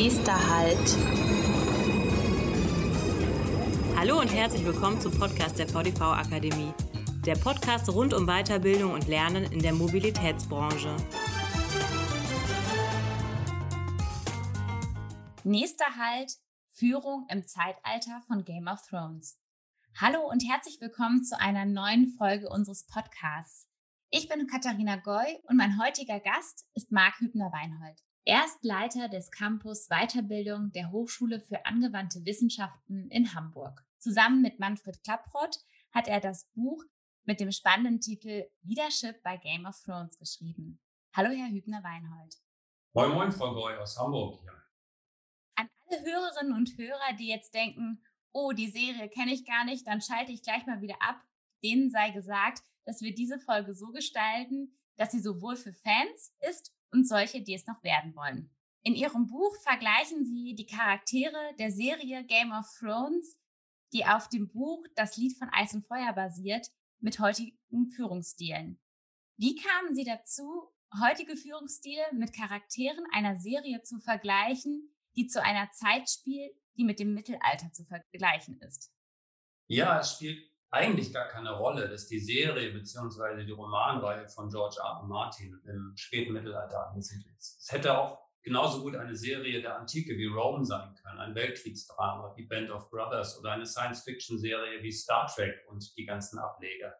Nächster Halt. Hallo und herzlich willkommen zum Podcast der VDV Akademie. Der Podcast rund um Weiterbildung und Lernen in der Mobilitätsbranche. Nächster Halt. Führung im Zeitalter von Game of Thrones. Hallo und herzlich willkommen zu einer neuen Folge unseres Podcasts. Ich bin Katharina Goy und mein heutiger Gast ist Marc Hübner-Weinhold. Er ist Leiter des Campus Weiterbildung der Hochschule für angewandte Wissenschaften in Hamburg. Zusammen mit Manfred Klapprott hat er das Buch mit dem spannenden Titel Leadership bei Game of Thrones geschrieben. Hallo, Herr Hübner-Weinhold. Moin, moin, Frau Goy aus Hamburg. Ja. An alle Hörerinnen und Hörer, die jetzt denken, oh, die Serie kenne ich gar nicht, dann schalte ich gleich mal wieder ab. Denen sei gesagt, dass wir diese Folge so gestalten, dass sie sowohl für Fans ist und solche, die es noch werden wollen. In ihrem Buch vergleichen sie die Charaktere der Serie Game of Thrones, die auf dem Buch Das Lied von Eis und Feuer basiert, mit heutigen Führungsstilen. Wie kamen Sie dazu, heutige Führungsstile mit Charakteren einer Serie zu vergleichen, die zu einer Zeit spielt, die mit dem Mittelalter zu vergleichen ist? Ja, es spielt eigentlich gar keine Rolle, dass die Serie bzw. die Romanreihe von George R. R. Martin im späten Mittelalter angesiedelt ist. Es hätte auch genauso gut eine Serie der Antike wie Rome sein können, ein Weltkriegsdrama wie Band of Brothers oder eine Science-Fiction-Serie wie Star Trek und die ganzen Ableger.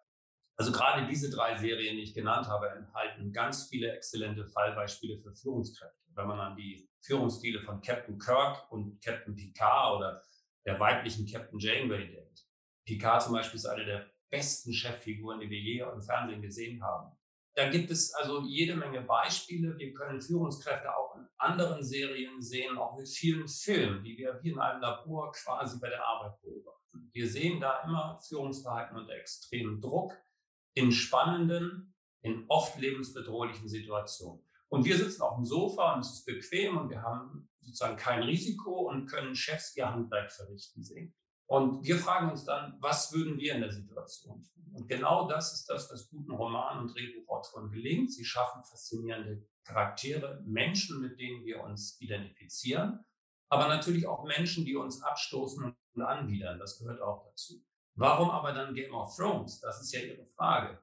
Also gerade diese drei Serien, die ich genannt habe, enthalten ganz viele exzellente Fallbeispiele für Führungskräfte. Wenn man an die Führungsstile von Captain Kirk und Captain Picard oder der weiblichen Captain Janeway denkt. Picard zum Beispiel ist eine der besten Cheffiguren, die wir je im Fernsehen gesehen haben. Da gibt es also jede Menge Beispiele. Wir können Führungskräfte auch in anderen Serien sehen, auch mit vielen Filmen, die wir wie in einem Labor quasi bei der Arbeit beobachten. Wir sehen da immer Führungsverhalten unter extremem Druck in spannenden, in oft lebensbedrohlichen Situationen. Und wir sitzen auf dem Sofa und es ist bequem und wir haben sozusagen kein Risiko und können Chefs ihr Handwerk verrichten sehen. Und wir fragen uns dann, was würden wir in der Situation tun? Und genau das ist das, was guten Roman- und Drehbuchautoren gelingt. Sie schaffen faszinierende Charaktere, Menschen, mit denen wir uns identifizieren, aber natürlich auch Menschen, die uns abstoßen und anwidern. Das gehört auch dazu. Warum aber dann Game of Thrones? Das ist ja Ihre Frage.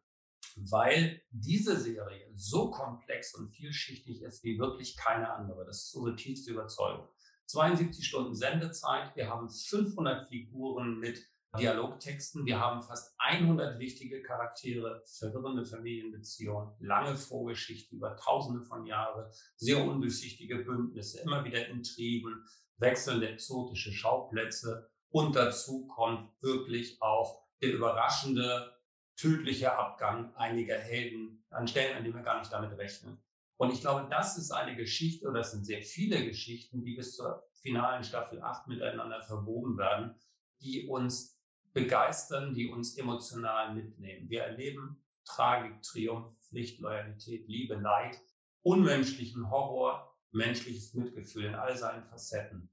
Weil diese Serie so komplex und vielschichtig ist wie wirklich keine andere. Das ist unsere tiefste Überzeugung. 72 Stunden Sendezeit. Wir haben 500 Figuren mit Dialogtexten. Wir haben fast 100 wichtige Charaktere, verwirrende Familienbeziehungen, lange Vorgeschichten über Tausende von Jahren, sehr undurchsichtige Bündnisse, immer wieder Intrigen, wechselnde exotische Schauplätze und dazu kommt wirklich auch der überraschende, tödliche Abgang einiger Helden an Stellen, an denen wir gar nicht damit rechnen. Und ich glaube, das ist eine Geschichte, oder das sind sehr viele Geschichten, die bis zur finalen Staffel 8 miteinander verwoben werden, die uns begeistern, die uns emotional mitnehmen. Wir erleben Tragik, Triumph, Pflicht, Loyalität, Liebe, Leid, unmenschlichen Horror, menschliches Mitgefühl in all seinen Facetten.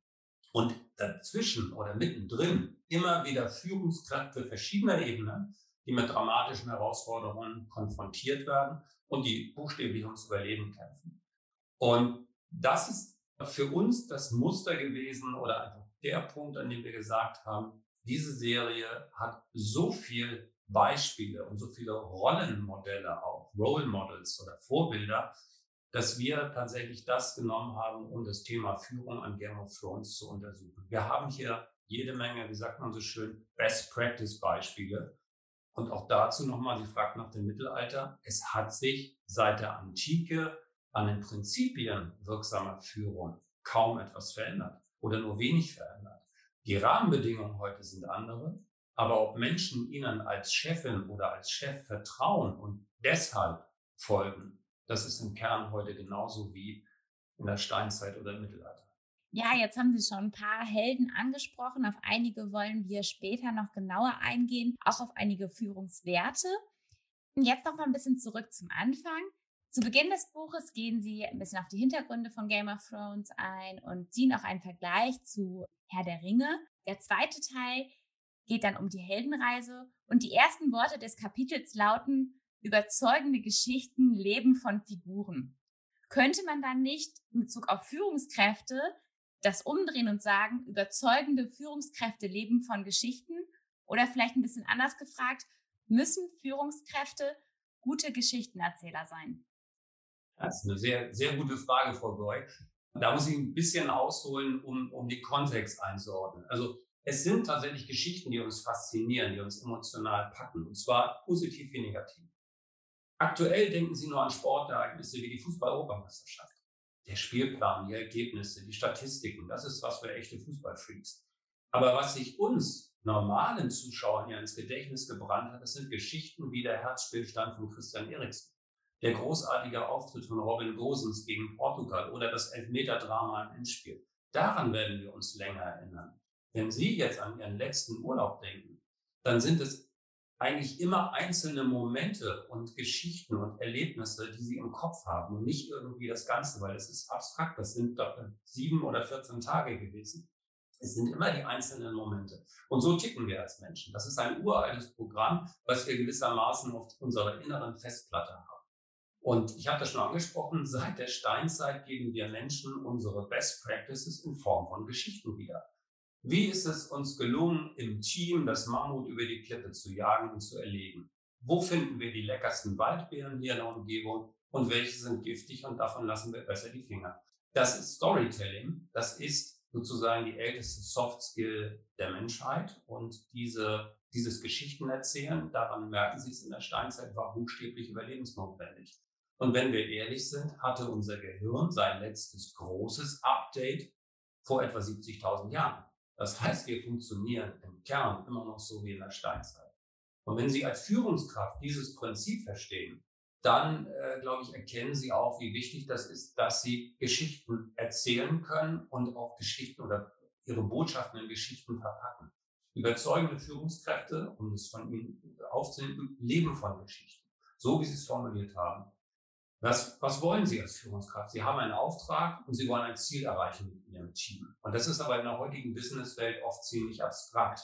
Und dazwischen oder mittendrin immer wieder Führungskräfte verschiedener Ebenen, die mit dramatischen Herausforderungen konfrontiert werden und die buchstäblich ums Überleben kämpfen. Und das ist für uns das Muster gewesen oder einfach der Punkt, an dem wir gesagt haben, diese Serie hat so viel Beispiele und so viele Rollenmodelle auch, Role Models oder Vorbilder, dass wir tatsächlich das genommen haben, um das Thema Führung an Game of Thrones zu untersuchen. Wir haben hier jede Menge, wie sagt man so schön, Best Practice Beispiele. Und auch dazu nochmal, sie fragt nach dem Mittelalter. Es hat sich seit der Antike an den Prinzipien wirksamer Führung kaum etwas verändert oder nur wenig verändert. Die Rahmenbedingungen heute sind andere, aber ob Menschen ihnen als Chefin oder als Chef vertrauen und deshalb folgen, das ist im Kern heute genauso wie in der Steinzeit oder im Mittelalter. Ja, jetzt haben Sie schon ein paar Helden angesprochen. Auf einige wollen wir später noch genauer eingehen, auch auf einige Führungswerte. Und jetzt noch mal ein bisschen zurück zum Anfang. Zu Beginn des Buches gehen Sie ein bisschen auf die Hintergründe von Game of Thrones ein und ziehen auch einen Vergleich zu Herr der Ringe. Der zweite Teil geht dann um die Heldenreise und die ersten Worte des Kapitels lauten überzeugende Geschichten leben von Figuren. Könnte man dann nicht in Bezug auf Führungskräfte das umdrehen und sagen, überzeugende Führungskräfte leben von Geschichten? Oder vielleicht ein bisschen anders gefragt, müssen Führungskräfte gute Geschichtenerzähler sein? Das ist eine sehr, sehr gute Frage, Frau Goy. Da muss ich ein bisschen ausholen, um, um den Kontext einzuordnen. Also es sind tatsächlich Geschichten, die uns faszinieren, die uns emotional packen, und zwar positiv wie negativ. Aktuell denken Sie nur an Sportereignisse wie die Fußball-Europameisterschaft. Der Spielplan, die Ergebnisse, die Statistiken, das ist was für echte Fußballfreaks. Aber was sich uns normalen Zuschauern ja ins Gedächtnis gebrannt hat, das sind Geschichten wie der Herzstillstand von Christian Eriksen, der großartige Auftritt von Robin Gosens gegen Portugal oder das Elfmeter-Drama im Endspiel. Daran werden wir uns länger erinnern. Wenn Sie jetzt an Ihren letzten Urlaub denken, dann sind es eigentlich immer einzelne Momente und Geschichten und Erlebnisse, die Sie im Kopf haben und nicht irgendwie das Ganze, weil es ist abstrakt. Das sind sieben oder 14 Tage gewesen. Es sind immer die einzelnen Momente. Und so ticken wir als Menschen. Das ist ein uraltes Programm, was wir gewissermaßen auf unserer inneren Festplatte haben. Und ich habe das schon angesprochen, seit der Steinzeit geben wir Menschen unsere Best Practices in Form von Geschichten wieder. Wie ist es uns gelungen, im Team das Mammut über die Klippe zu jagen und zu erlegen? Wo finden wir die leckersten Waldbeeren hier in der Umgebung und welche sind giftig und davon lassen wir besser die Finger? Das ist Storytelling. Das ist sozusagen die älteste Soft Skill der Menschheit und diese, dieses Geschichtenerzählen, daran merken Sie es in der Steinzeit, war buchstäblich überlebensnotwendig. Und wenn wir ehrlich sind, hatte unser Gehirn sein letztes großes Update vor etwa 70.000 Jahren. Das heißt, wir funktionieren im Kern immer noch so wie in der Steinzeit. Und wenn Sie als Führungskraft dieses Prinzip verstehen, dann, äh, glaube ich, erkennen Sie auch, wie wichtig das ist, dass Sie Geschichten erzählen können und auch Geschichten oder Ihre Botschaften in Geschichten verpacken. Überzeugende Führungskräfte, um es von Ihnen aufzunehmen, leben von Geschichten. So wie Sie es formuliert haben. Was, was wollen Sie als Führungskraft? Sie haben einen Auftrag und Sie wollen ein Ziel erreichen mit Ihrem Team. Und das ist aber in der heutigen Businesswelt oft ziemlich abstrakt.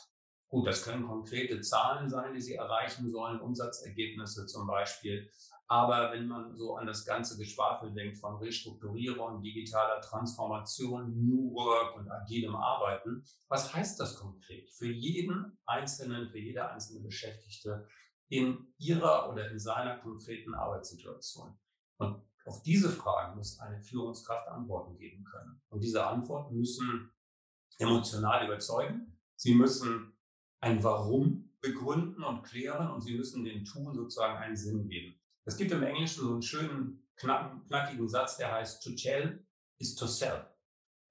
Gut, das können konkrete Zahlen sein, die Sie erreichen sollen, Umsatzergebnisse zum Beispiel. Aber wenn man so an das ganze Geschwafel denkt von Restrukturierung, digitaler Transformation, New Work und agilem Arbeiten, was heißt das konkret für jeden Einzelnen, für jede einzelne Beschäftigte in ihrer oder in seiner konkreten Arbeitssituation? Und auf diese Fragen muss eine Führungskraft Antworten geben können. Und diese Antworten müssen emotional überzeugen. Sie müssen ein Warum begründen und klären und sie müssen den Tun sozusagen einen Sinn geben. Es gibt im Englischen so einen schönen, knackigen Satz, der heißt, to tell is to sell.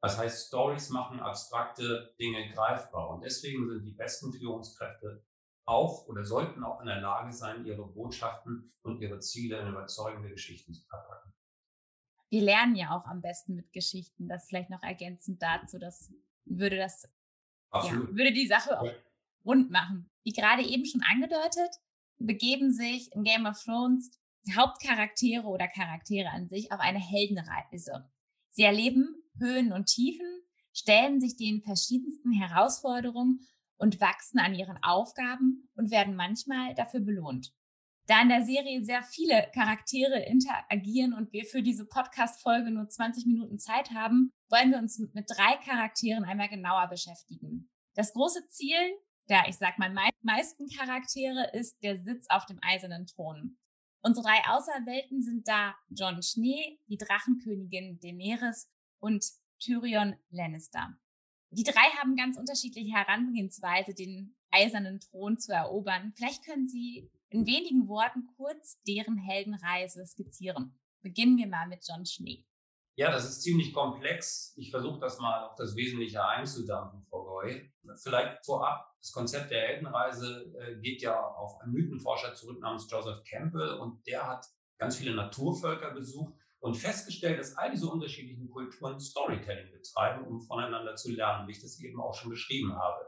Das heißt, Stories machen abstrakte Dinge greifbar. Und deswegen sind die besten Führungskräfte auch oder sollten auch in der Lage sein, ihre Botschaften und ihre Ziele in überzeugende Geschichten zu verpacken. Wir lernen ja auch am besten mit Geschichten. Das vielleicht noch ergänzend dazu, das würde das ja, würde die Sache auch rund machen. Wie gerade eben schon angedeutet, begeben sich in Game of Thrones Hauptcharaktere oder Charaktere an sich auf eine Heldenreise. Sie erleben Höhen und Tiefen, stellen sich den verschiedensten Herausforderungen und wachsen an ihren Aufgaben und werden manchmal dafür belohnt. Da in der Serie sehr viele Charaktere interagieren und wir für diese Podcast-Folge nur 20 Minuten Zeit haben, wollen wir uns mit drei Charakteren einmal genauer beschäftigen. Das große Ziel der, ich sag mal, meisten Charaktere ist der Sitz auf dem eisernen Thron. Unsere drei Auserwählten sind da Jon Schnee, die Drachenkönigin Daenerys und Tyrion Lannister. Die drei haben ganz unterschiedliche Herangehensweise, den eisernen Thron zu erobern. Vielleicht können Sie in wenigen Worten kurz deren Heldenreise skizzieren. Beginnen wir mal mit John Schnee. Ja, das ist ziemlich komplex. Ich versuche das mal auf das Wesentliche einzudampfen, Frau Goy. Vielleicht vorab, das Konzept der Heldenreise äh, geht ja auf einen Mythenforscher zurück namens Joseph Campbell und der hat ganz viele Naturvölker besucht und festgestellt, dass all diese unterschiedlichen Kulturen Storytelling betreiben, um voneinander zu lernen, wie ich das eben auch schon beschrieben habe.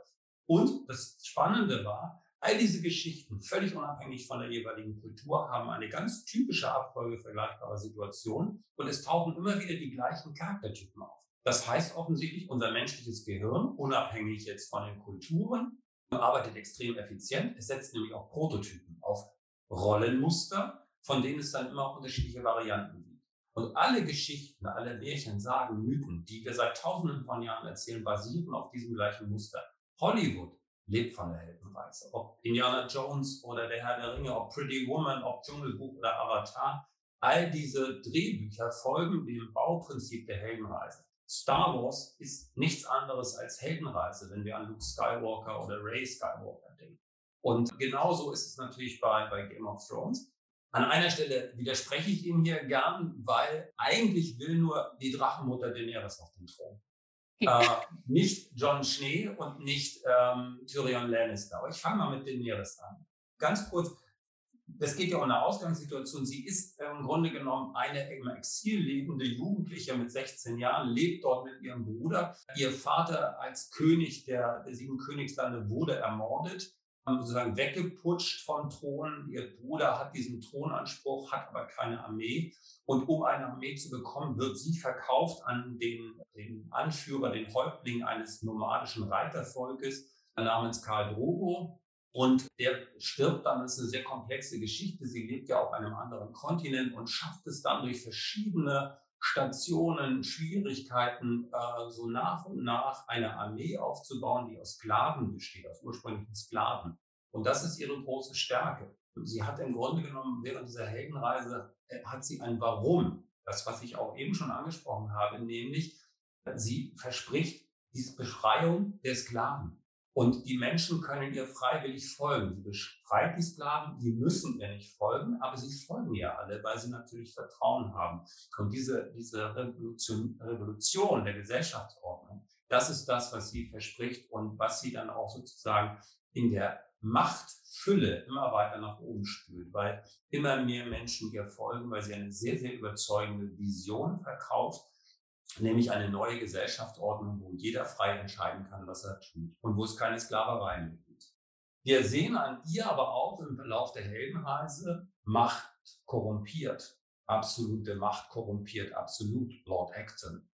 Und das Spannende war, all diese Geschichten, völlig unabhängig von der jeweiligen Kultur, haben eine ganz typische Abfolge vergleichbarer Situationen und es tauchen immer wieder die gleichen Charaktertypen auf. Das heißt offensichtlich, unser menschliches Gehirn, unabhängig jetzt von den Kulturen, arbeitet extrem effizient. Es setzt nämlich auch Prototypen auf Rollenmuster, von denen es dann immer auch unterschiedliche Varianten gibt. Und alle Geschichten, alle Märchen, Sagen, Mythen, die wir seit tausenden von Jahren erzählen, basieren auf diesem gleichen Muster. Hollywood lebt von der Heldenreise. Ob Indiana Jones oder der Herr der Ringe, ob Pretty Woman, ob Dschungelbuch oder Avatar, all diese Drehbücher folgen dem Bauprinzip der Heldenreise. Star Wars ist nichts anderes als Heldenreise, wenn wir an Luke Skywalker oder Ray Skywalker denken. Und genauso ist es natürlich bei, bei Game of Thrones. An einer Stelle widerspreche ich ihm hier gern, weil eigentlich will nur die Drachenmutter Daenerys auf den Thron. äh, nicht John Schnee und nicht ähm, Tyrion Lannister. Aber ich fange mal mit Daenerys an. Ganz kurz, das geht ja um eine Ausgangssituation. Sie ist im Grunde genommen eine im Exil lebende Jugendliche mit 16 Jahren, lebt dort mit ihrem Bruder. Ihr Vater als König der, der sieben Königslande wurde ermordet, sozusagen weggeputscht vom Thron. Ihr Bruder hat diesen Thronanspruch, hat aber keine Armee. Und um eine Armee zu bekommen, wird sie verkauft an den, den Anführer, den Häuptling eines nomadischen Reitervolkes namens Karl Drogo. Und der stirbt dann, das ist eine sehr komplexe Geschichte. Sie lebt ja auf einem anderen Kontinent und schafft es dann durch verschiedene Stationen, Schwierigkeiten, äh, so nach und nach eine Armee aufzubauen, die aus Sklaven besteht, aus ursprünglichen Sklaven. Und das ist ihre große Stärke. Sie hat im Grunde genommen während dieser Heldenreise, äh, hat sie ein Warum. Das, was ich auch eben schon angesprochen habe, nämlich sie verspricht diese Befreiung der Sklaven. Und die Menschen können ihr freiwillig folgen. Sie befreit die Sklaven, die müssen ihr nicht folgen, aber sie folgen ihr alle, weil sie natürlich Vertrauen haben. Und diese, diese Revolution, Revolution der Gesellschaftsordnung, das ist das, was sie verspricht und was sie dann auch sozusagen in der Machtfülle immer weiter nach oben spült, weil immer mehr Menschen ihr folgen, weil sie eine sehr, sehr überzeugende Vision verkauft, nämlich eine neue Gesellschaftsordnung, wo jeder frei entscheiden kann, was er tut und wo es keine Sklaverei mehr gibt. Wir sehen an ihr aber auch im Verlauf der Heldenreise, Macht korrumpiert, absolute Macht korrumpiert, absolut Lord Acton.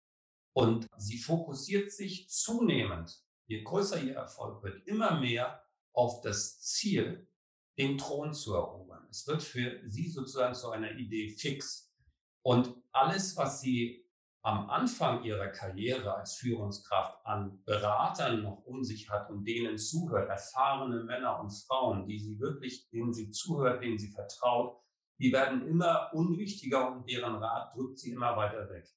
Und sie fokussiert sich zunehmend, je größer ihr Erfolg wird, immer mehr auf das Ziel, den Thron zu erobern. Es wird für sie sozusagen zu einer Idee fix. Und alles, was sie am Anfang ihrer Karriere als Führungskraft an Beratern noch um sich hat und denen zuhört, erfahrene Männer und Frauen, die sie wirklich, denen sie zuhört, denen sie vertraut, die werden immer unwichtiger und deren Rat drückt sie immer weiter weg.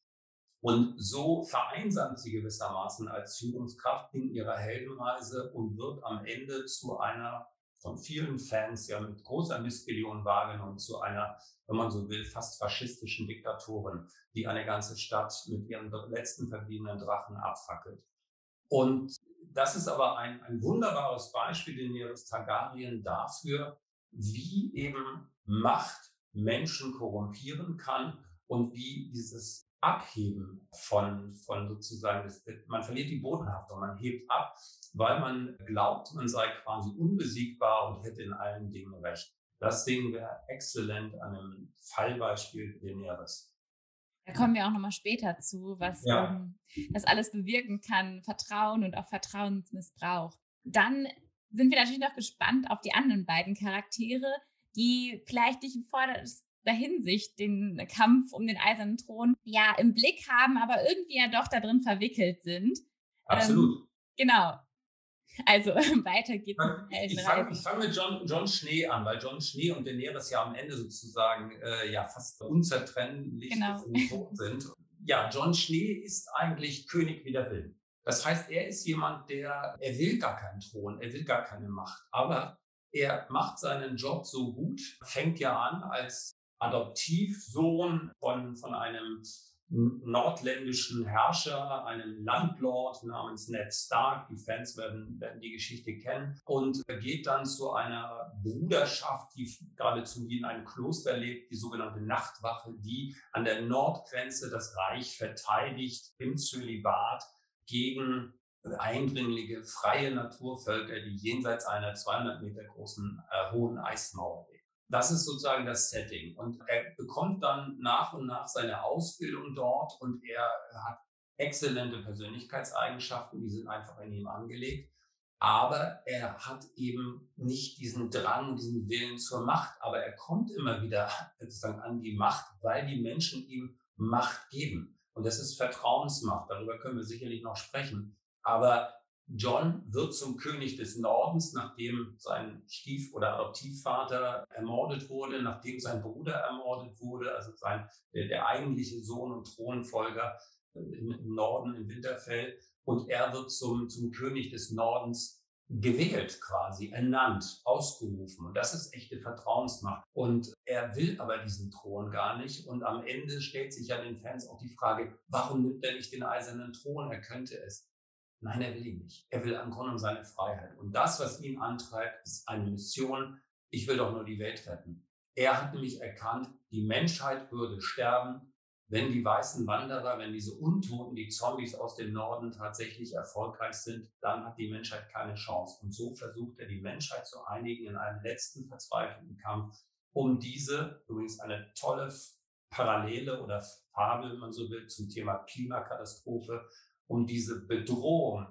Und so vereinsamt sie gewissermaßen als Führungskraft in ihrer Heldenreise und wird am Ende zu einer von vielen Fans ja mit großer Missbilligung wahrgenommen zu einer, wenn man so will, fast faschistischen Diktatorin, die eine ganze Stadt mit ihren letzten verbliebenen Drachen abfackelt. Und das ist aber ein, ein wunderbares Beispiel, den Daenerys Targaryen dafür, wie eben Macht Menschen korrumpieren kann und wie dieses Abheben von, von sozusagen, das, man verliert die Bodenhaftung, man hebt ab, weil man glaubt, man sei quasi unbesiegbar und hätte in allen Dingen recht. Das sehen wir exzellent an einem Fallbeispiel Daenerys. Da kommen wir auch nochmal später zu, was ja. ähm, das alles bewirken kann, Vertrauen und auch Vertrauensmissbrauch. Dann sind wir natürlich noch gespannt auf die anderen beiden Charaktere, die vielleicht nicht im Vordergrund Hinsicht den Kampf um den eisernen Thron ja im Blick haben, aber irgendwie ja doch da drin verwickelt sind. Absolut. Ähm, genau. Also weiter geht's. Ich fange fang mit John, John Schnee an, weil John Schnee und Daenerys ja am Ende sozusagen äh, ja fast unzertrennlich genau. sind. Ja, John Schnee ist eigentlich König wider Willen. Das heißt, er ist jemand, der, er will gar keinen Thron, er will gar keine Macht, aber er macht seinen Job so gut, fängt ja an als Adoptivsohn von, von einem nordländischen Herrscher, einem Landlord namens Ned Stark. Die Fans werden, werden die Geschichte kennen. Und geht dann zu einer Bruderschaft, die geradezu wie in einem Kloster lebt, die sogenannte Nachtwache, die an der Nordgrenze das Reich verteidigt im Zölibat gegen eindringliche freie Naturvölker, die jenseits einer 200 Meter großen äh, hohen Eismauer. Das ist sozusagen das Setting. Und er bekommt dann nach und nach seine Ausbildung dort und er hat exzellente Persönlichkeitseigenschaften, die sind einfach in ihm angelegt. Aber er hat eben nicht diesen Drang, diesen Willen zur Macht. Aber er kommt immer wieder sozusagen an die Macht, weil die Menschen ihm Macht geben. Und das ist Vertrauensmacht. Darüber können wir sicherlich noch sprechen. Aber John wird zum König des Nordens, nachdem sein Stief- oder Adoptivvater ermordet wurde, nachdem sein Bruder ermordet wurde, also sein, der, der eigentliche Sohn und Thronfolger im, im Norden, in Winterfell. Und er wird zum, zum König des Nordens gewählt quasi, ernannt, ausgerufen. Und das ist echte Vertrauensmacht. Und er will aber diesen Thron gar nicht. Und am Ende stellt sich ja den Fans auch die Frage, warum nimmt er nicht den eisernen Thron? Er könnte es. Nein, er will ihn nicht. Er will am Grunde seine Freiheit. Und das, was ihn antreibt, ist eine Mission. Ich will doch nur die Welt retten. Er hat nämlich erkannt, die Menschheit würde sterben, wenn die weißen Wanderer, wenn diese Untoten, die Zombies aus dem Norden tatsächlich erfolgreich sind, dann hat die Menschheit keine Chance. Und so versucht er, die Menschheit zu einigen in einem letzten verzweifelten Kampf, um diese, übrigens eine tolle Parallele oder Fabel, wenn man so will, zum Thema Klimakatastrophe, um diese Bedrohung,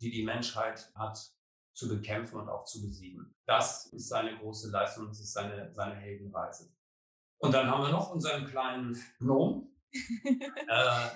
die die Menschheit hat, zu bekämpfen und auch zu besiegen. Das ist seine große Leistung, das ist seine, seine Heldenreise. Und dann haben wir noch unseren kleinen Gnome, äh,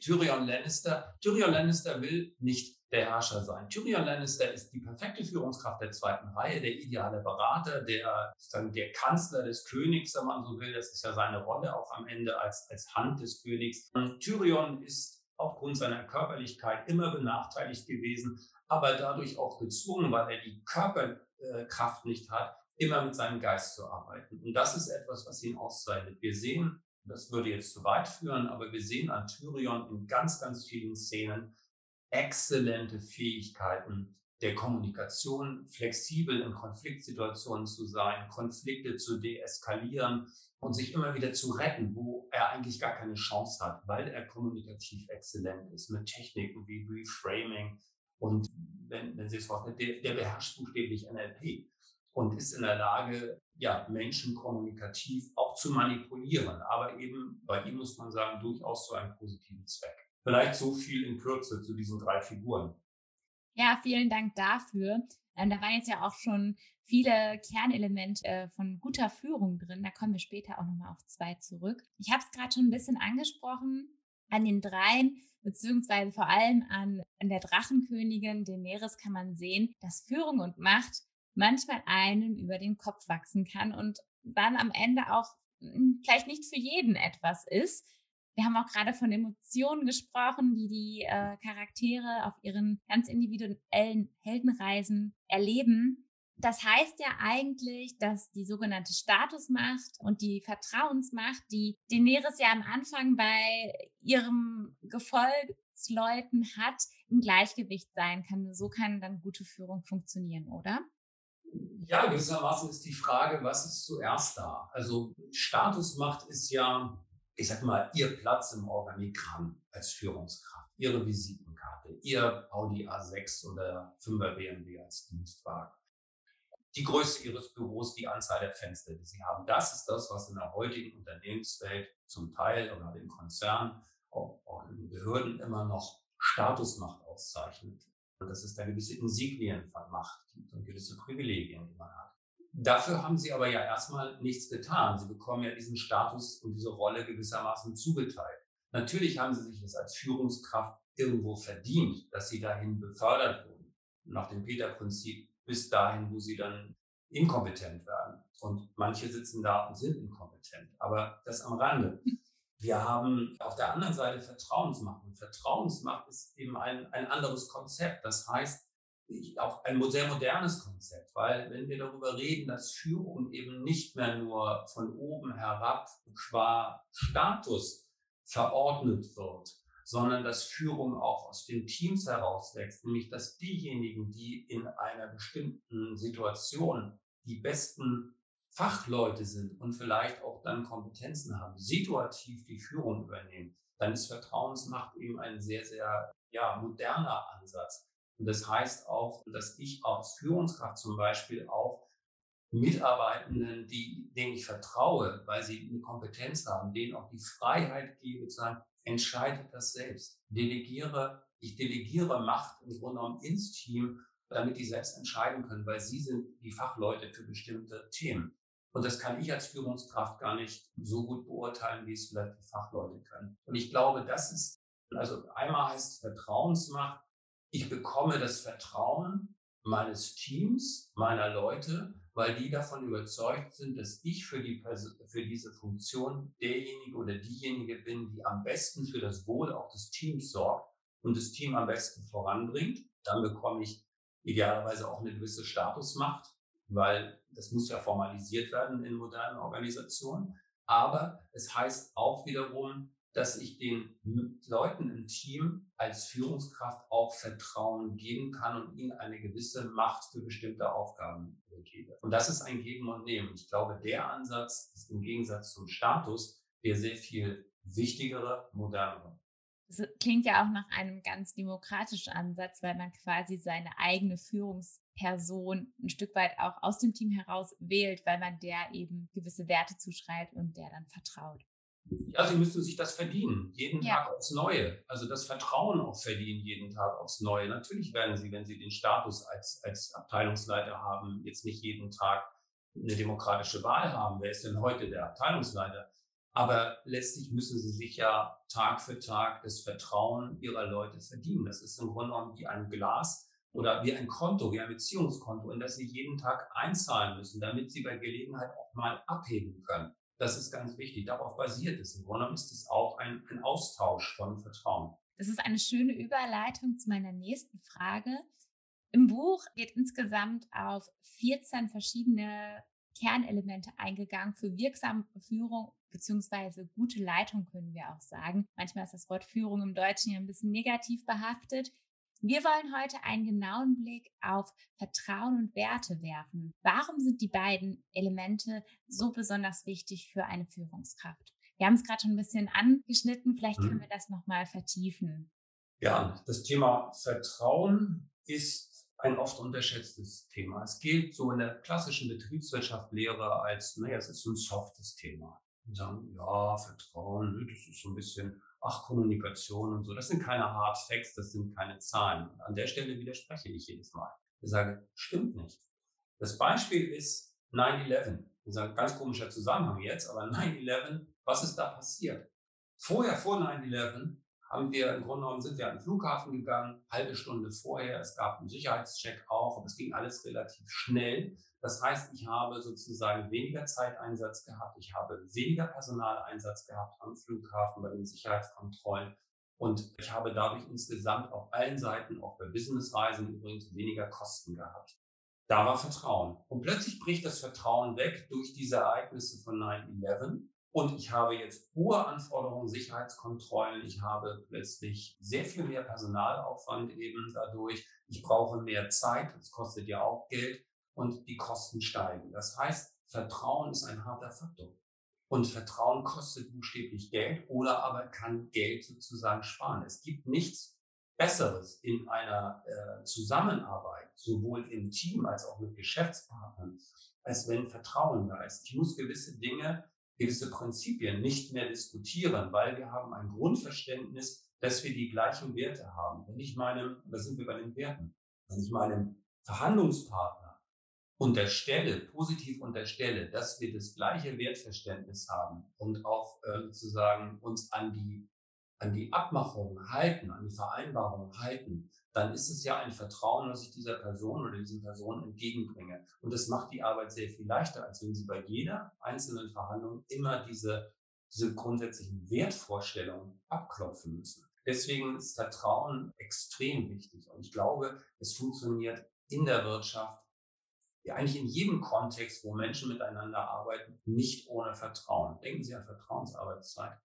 Tyrion Lannister. Tyrion Lannister will nicht der Herrscher sein. Tyrion Lannister ist die perfekte Führungskraft der zweiten Reihe, der ideale Berater, der, der Kanzler des Königs, wenn man so will. Das ist ja seine Rolle auch am Ende als, als Hand des Königs. Und Tyrion ist aufgrund seiner Körperlichkeit immer benachteiligt gewesen, aber dadurch auch gezwungen, weil er die Körperkraft nicht hat, immer mit seinem Geist zu arbeiten. Und das ist etwas, was ihn auszeichnet. Wir sehen das würde jetzt zu weit führen, aber wir sehen an Tyrion in ganz, ganz vielen Szenen exzellente Fähigkeiten der Kommunikation, flexibel in Konfliktsituationen zu sein, Konflikte zu deeskalieren und sich immer wieder zu retten, wo er eigentlich gar keine Chance hat, weil er kommunikativ exzellent ist mit Techniken wie Reframing und wenn, wenn Sie es vorstellen, der, der beherrscht buchstäblich NLP und ist in der Lage, ja, Menschen kommunikativ auch zu manipulieren, aber eben bei ihm muss man sagen, durchaus zu einem positiven Zweck. Vielleicht so viel in Kürze zu diesen drei Figuren. Ja, vielen Dank dafür. Ähm, da waren jetzt ja auch schon viele Kernelemente äh, von guter Führung drin. Da kommen wir später auch nochmal auf zwei zurück. Ich habe es gerade schon ein bisschen angesprochen. An den dreien, beziehungsweise vor allem an, an der Drachenkönigin Daenerys kann man sehen, dass Führung und Macht manchmal einem über den Kopf wachsen kann und dann am Ende auch hm, vielleicht nicht für jeden etwas ist. Wir haben auch gerade von Emotionen gesprochen, die die äh, Charaktere auf ihren ganz individuellen Heldenreisen erleben. Das heißt ja eigentlich, dass die sogenannte Statusmacht und die Vertrauensmacht, die Daenerys ja am Anfang bei ihrem Gefolgsleuten hat, im Gleichgewicht sein kann. So kann dann gute Führung funktionieren, oder? ja, gewissermaßen ist die Frage, was ist zuerst da? Also Statusmacht ist ja, ich sag mal, Ihr Platz im Organigramm als Führungskraft, Ihre Visitenkarte, Ihr Audi A6 oder 5er BMW als Dienstwagen. Die Größe Ihres Büros, die Anzahl der Fenster, die Sie haben. Das ist das, was in der heutigen Unternehmenswelt zum Teil oder in Konzernen, auch, in Behörden immer noch Statusmacht auszeichnet. Und dass es da gewisse Insignien von Macht gibt und gewisse Privilegien, die man hat. Dafür haben sie aber ja erstmal nichts getan. Sie bekommen ja diesen Status und diese Rolle gewissermaßen zugeteilt. Natürlich haben sie sich das als Führungskraft irgendwo verdient, dass sie dahin befördert wurden. Nach dem Peter-Prinzip bis dahin, wo sie dann inkompetent werden. Und manche sitzen da und sind inkompetent. Aber das am Rande. Wir haben auf der anderen Seite Vertrauensmacht. Und Vertrauensmacht ist eben ein, ein anderes Konzept. Das heißt, auch ein sehr modernes Konzept, weil wenn wir darüber reden, dass Führung eben nicht mehr nur von oben herab qua Status verordnet wird, sondern dass Führung auch aus den Teams herauswächst, nämlich dass diejenigen, die in einer bestimmten Situation die besten Fachleute sind und vielleicht auch dann Kompetenzen haben, situativ die Führung übernehmen, dann ist Vertrauensmacht eben ein sehr, sehr ja, moderner Ansatz. Und das heißt auch, dass ich als Führungskraft zum Beispiel auch Mitarbeitenden, die, denen ich vertraue, weil sie eine Kompetenz haben, denen auch die Freiheit gebe, zu sagen, entscheide das selbst. Delegiere, ich delegiere Macht im Grunde genommen ins Team, damit die selbst entscheiden können, weil sie sind die Fachleute für bestimmte Themen. Und das kann ich als Führungskraft gar nicht so gut beurteilen, wie es vielleicht die Fachleute können. Und ich glaube, das ist, also einmal heißt Vertrauensmacht, ich bekomme das Vertrauen meines Teams, meiner Leute, weil die davon überzeugt sind, dass ich für, die, für diese Funktion derjenige oder diejenige bin, die am besten für das Wohl auch des Teams sorgt und das Team am besten voranbringt. Dann bekomme ich idealerweise auch eine gewisse Statusmacht, weil das muss ja formalisiert werden in modernen Organisationen. Aber es heißt auch wiederum, dass ich den Leuten im Team als Führungskraft auch Vertrauen geben kann und ihnen eine gewisse Macht für bestimmte Aufgaben gebe. Und das ist ein Geben und Nehmen. Ich glaube, der Ansatz ist im Gegensatz zum Status der sehr viel wichtigere, modernere. Das klingt ja auch nach einem ganz demokratischen Ansatz, weil man quasi seine eigene Führungsperson ein Stück weit auch aus dem Team heraus wählt, weil man der eben gewisse Werte zuschreibt und der dann vertraut. Ja, sie müssen sich das verdienen, jeden ja. Tag aufs Neue. Also das Vertrauen auch verdienen, jeden Tag aufs Neue. Natürlich werden sie, wenn sie den Status als, als Abteilungsleiter haben, jetzt nicht jeden Tag eine demokratische Wahl haben. Wer ist denn heute der Abteilungsleiter? Aber letztlich müssen sie sich ja Tag für Tag das Vertrauen ihrer Leute verdienen. Das ist im Grunde genommen wie ein Glas oder wie ein Konto, wie ein Beziehungskonto, in das sie jeden Tag einzahlen müssen, damit sie bei Gelegenheit auch mal abheben können. Das ist ganz wichtig. Darauf basiert es. Im Grunde ist es auch ein, ein Austausch von Vertrauen. Das ist eine schöne Überleitung zu meiner nächsten Frage. Im Buch wird insgesamt auf 14 verschiedene Kernelemente eingegangen für wirksame Führung beziehungsweise gute Leitung können wir auch sagen. Manchmal ist das Wort Führung im Deutschen ja ein bisschen negativ behaftet. Wir wollen heute einen genauen Blick auf Vertrauen und Werte werfen. Warum sind die beiden Elemente so besonders wichtig für eine Führungskraft? Wir haben es gerade schon ein bisschen angeschnitten, vielleicht können mhm. wir das nochmal vertiefen. Ja, das Thema Vertrauen ist ein oft unterschätztes Thema. Es gilt so in der klassischen Betriebswirtschaft Lehre als, naja, es ist so ein softes Thema. Und sagen, ja, Vertrauen, ne, das ist so ein bisschen, ach, Kommunikation und so. Das sind keine Hard Facts, das sind keine Zahlen. Und an der Stelle widerspreche ich jedes Mal. Ich sage, stimmt nicht. Das Beispiel ist 9-11. Das ist ein ganz komischer Zusammenhang jetzt, aber 9-11, was ist da passiert? Vorher, vor 9-11, haben wir im Grunde genommen sind wir an den Flughafen gegangen, halbe Stunde vorher. Es gab einen Sicherheitscheck auch, aber es ging alles relativ schnell. Das heißt, ich habe sozusagen weniger Zeiteinsatz gehabt, ich habe weniger Personaleinsatz gehabt am Flughafen bei den Sicherheitskontrollen und ich habe dadurch insgesamt auf allen Seiten, auch bei Businessreisen übrigens, weniger Kosten gehabt. Da war Vertrauen. Und plötzlich bricht das Vertrauen weg durch diese Ereignisse von 9-11. Und ich habe jetzt hohe Anforderungen, Sicherheitskontrollen. Ich habe plötzlich sehr viel mehr Personalaufwand eben dadurch. Ich brauche mehr Zeit. Das kostet ja auch Geld. Und die Kosten steigen. Das heißt, Vertrauen ist ein harter Faktor. Und Vertrauen kostet buchstäblich Geld oder aber kann Geld sozusagen sparen. Es gibt nichts Besseres in einer äh, Zusammenarbeit, sowohl im Team als auch mit Geschäftspartnern, als wenn Vertrauen da ist. Ich muss gewisse Dinge gewisse Prinzipien nicht mehr diskutieren, weil wir haben ein Grundverständnis, dass wir die gleichen Werte haben. Wenn ich meinem, da sind wir bei den Werten, wenn ich meinem Verhandlungspartner unterstelle, positiv unterstelle, dass wir das gleiche Wertverständnis haben und auch äh, sozusagen uns an die, an die Abmachungen halten, an die Vereinbarungen halten, dann ist es ja ein Vertrauen, das ich dieser Person oder diesen Personen entgegenbringe. Und das macht die Arbeit sehr viel leichter, als wenn Sie bei jeder einzelnen Verhandlung immer diese, diese grundsätzlichen Wertvorstellungen abklopfen müssen. Deswegen ist Vertrauen extrem wichtig. Und ich glaube, es funktioniert in der Wirtschaft, eigentlich in jedem Kontext, wo Menschen miteinander arbeiten, nicht ohne Vertrauen. Denken Sie an Vertrauensarbeitszeit.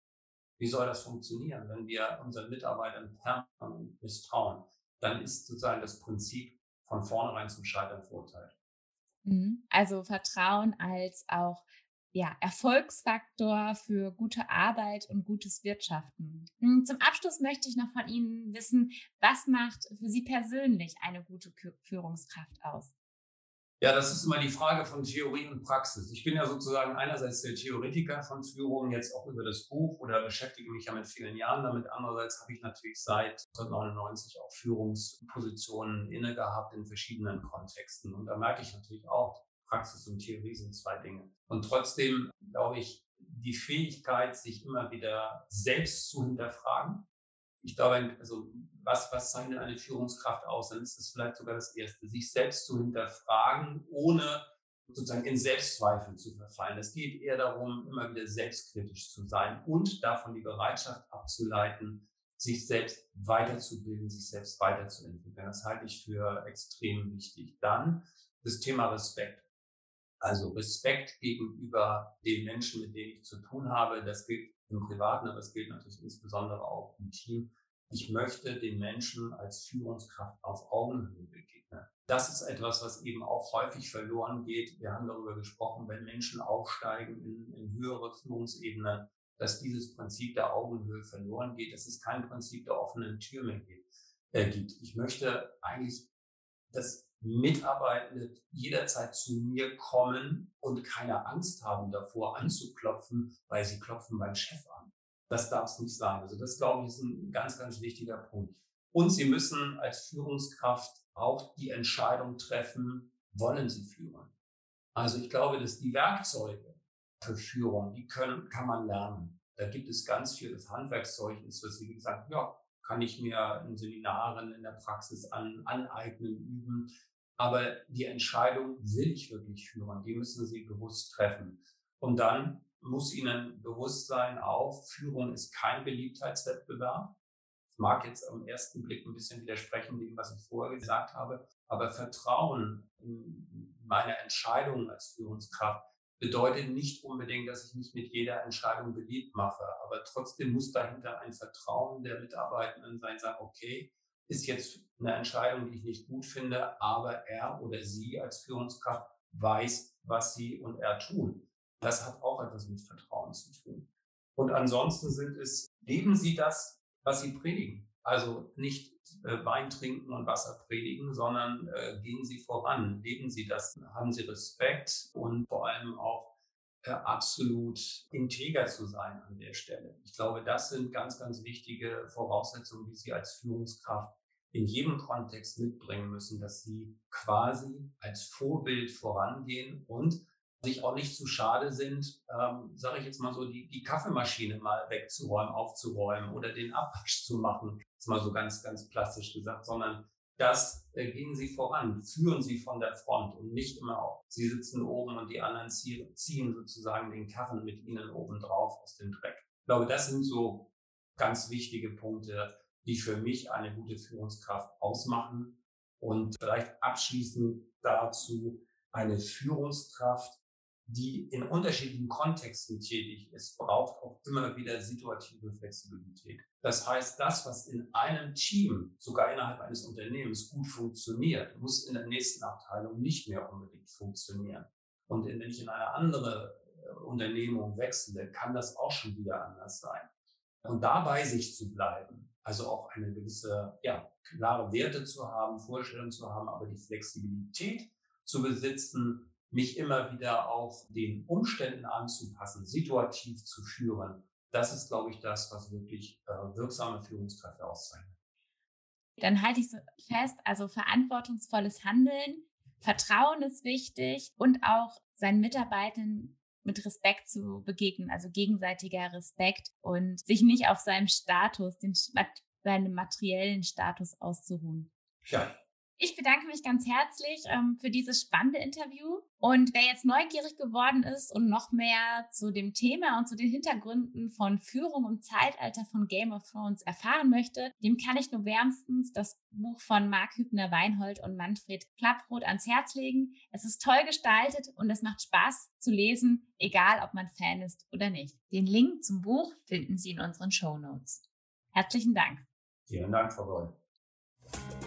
Wie soll das funktionieren, wenn wir unseren Mitarbeitern permanent misstrauen? dann ist sozusagen das Prinzip von vornherein zum Scheitern verurteilt. Mhm. Also Vertrauen als auch ja, Erfolgsfaktor für gute Arbeit und gutes Wirtschaften. Hm, zum Abschluss möchte ich noch von Ihnen wissen, was macht für Sie persönlich eine gute Führungskraft aus? Ja, das ist immer die Frage von Theorie und Praxis. Ich bin ja sozusagen einerseits der Theoretiker von Führung, jetzt auch über das Buch oder beschäftige mich ja mit vielen Jahren damit. Andererseits habe ich natürlich seit 1999 auch Führungspositionen inne gehabt in verschiedenen Kontexten. Und da merke ich natürlich auch, Praxis und Theorie sind zwei Dinge. Und trotzdem glaube ich, die Fähigkeit, sich immer wieder selbst zu hinterfragen. Ich glaube, also was, was zeichnet eine Führungskraft aus? Dann ist es vielleicht sogar das Erste, sich selbst zu hinterfragen, ohne sozusagen in Selbstzweifel zu verfallen. Es geht eher darum, immer wieder selbstkritisch zu sein und davon die Bereitschaft abzuleiten, sich selbst weiterzubilden, sich selbst weiterzuentwickeln. Das halte ich für extrem wichtig. Dann das Thema Respekt. Also Respekt gegenüber den Menschen, mit denen ich zu tun habe. Das gilt im Privaten, aber es gilt natürlich insbesondere auch im Team. Ich möchte den Menschen als Führungskraft auf Augenhöhe begegnen. Das ist etwas, was eben auch häufig verloren geht. Wir haben darüber gesprochen, wenn Menschen aufsteigen in, in höhere Führungsebenen, dass dieses Prinzip der Augenhöhe verloren geht, dass es kein Prinzip der offenen Tür mehr gibt. Äh, gibt. Ich möchte eigentlich, dass Mitarbeitende jederzeit zu mir kommen und keine Angst haben davor anzuklopfen, weil sie klopfen beim Chef an. Das darf es nicht sein. Also das, glaube ich, ist ein ganz, ganz wichtiger Punkt. Und Sie müssen als Führungskraft auch die Entscheidung treffen, wollen Sie führen? Also ich glaube, dass die Werkzeuge für Führung, die können, kann man lernen. Da gibt es ganz viel, das Handwerkszeug ist, was Sie gesagt ja, kann ich mir in Seminaren, in der Praxis an, aneignen, üben. Aber die Entscheidung, will ich wirklich führen, die müssen Sie bewusst treffen. Und dann muss Ihnen bewusst sein, auch Führung ist kein Beliebtheitswettbewerb. Das mag jetzt am ersten Blick ein bisschen widersprechen dem, was ich vorher gesagt habe, aber Vertrauen in meine Entscheidungen als Führungskraft bedeutet nicht unbedingt, dass ich mich mit jeder Entscheidung beliebt mache, aber trotzdem muss dahinter ein Vertrauen der Mitarbeitenden sein, sagen, okay, ist jetzt eine Entscheidung, die ich nicht gut finde, aber er oder sie als Führungskraft weiß, was sie und er tun. Das hat auch etwas mit Vertrauen zu tun. Und ansonsten sind es, leben Sie das, was Sie predigen. Also nicht äh, Wein trinken und Wasser predigen, sondern äh, gehen Sie voran, leben Sie das, haben Sie Respekt und vor allem auch äh, absolut integer zu sein an der Stelle. Ich glaube, das sind ganz, ganz wichtige Voraussetzungen, die Sie als Führungskraft in jedem Kontext mitbringen müssen, dass Sie quasi als Vorbild vorangehen und sich auch nicht zu schade sind, ähm, sage ich jetzt mal so, die, die Kaffeemaschine mal wegzuräumen, aufzuräumen oder den Abwasch zu machen, ist mal so ganz, ganz plastisch gesagt, sondern das äh, gehen Sie voran, führen Sie von der Front und nicht immer auf. Sie sitzen oben und die anderen ziehen, ziehen sozusagen den Karren mit Ihnen oben drauf aus dem Dreck. Ich glaube, das sind so ganz wichtige Punkte, die für mich eine gute Führungskraft ausmachen. Und vielleicht abschließend dazu eine Führungskraft, die in unterschiedlichen Kontexten tätig ist, braucht auch immer wieder situative Flexibilität. Das heißt, das, was in einem Team, sogar innerhalb eines Unternehmens gut funktioniert, muss in der nächsten Abteilung nicht mehr unbedingt funktionieren. Und wenn ich in eine andere äh, Unternehmung wechsle, kann das auch schon wieder anders sein. Und dabei sich zu bleiben, also auch eine gewisse, ja, klare Werte zu haben, Vorstellungen zu haben, aber die Flexibilität zu besitzen, mich immer wieder auch den Umständen anzupassen, situativ zu führen. Das ist, glaube ich, das, was wirklich äh, wirksame Führungskräfte auszeichnet. Dann halte ich so fest, also verantwortungsvolles Handeln, Vertrauen ist wichtig und auch seinen Mitarbeitern mit Respekt zu begegnen, also gegenseitiger Respekt und sich nicht auf seinem Status, den, seinem materiellen Status auszuruhen. Ja, ich bedanke mich ganz herzlich ähm, für dieses spannende Interview. Und wer jetzt neugierig geworden ist und noch mehr zu dem Thema und zu den Hintergründen von Führung im Zeitalter von Game of Thrones erfahren möchte, dem kann ich nur wärmstens das Buch von Marc Hübner-Weinhold und Manfred Klapproth ans Herz legen. Es ist toll gestaltet und es macht Spaß zu lesen, egal ob man Fan ist oder nicht. Den Link zum Buch finden Sie in unseren Show Notes. Herzlichen Dank. Vielen Dank, Frau Gold.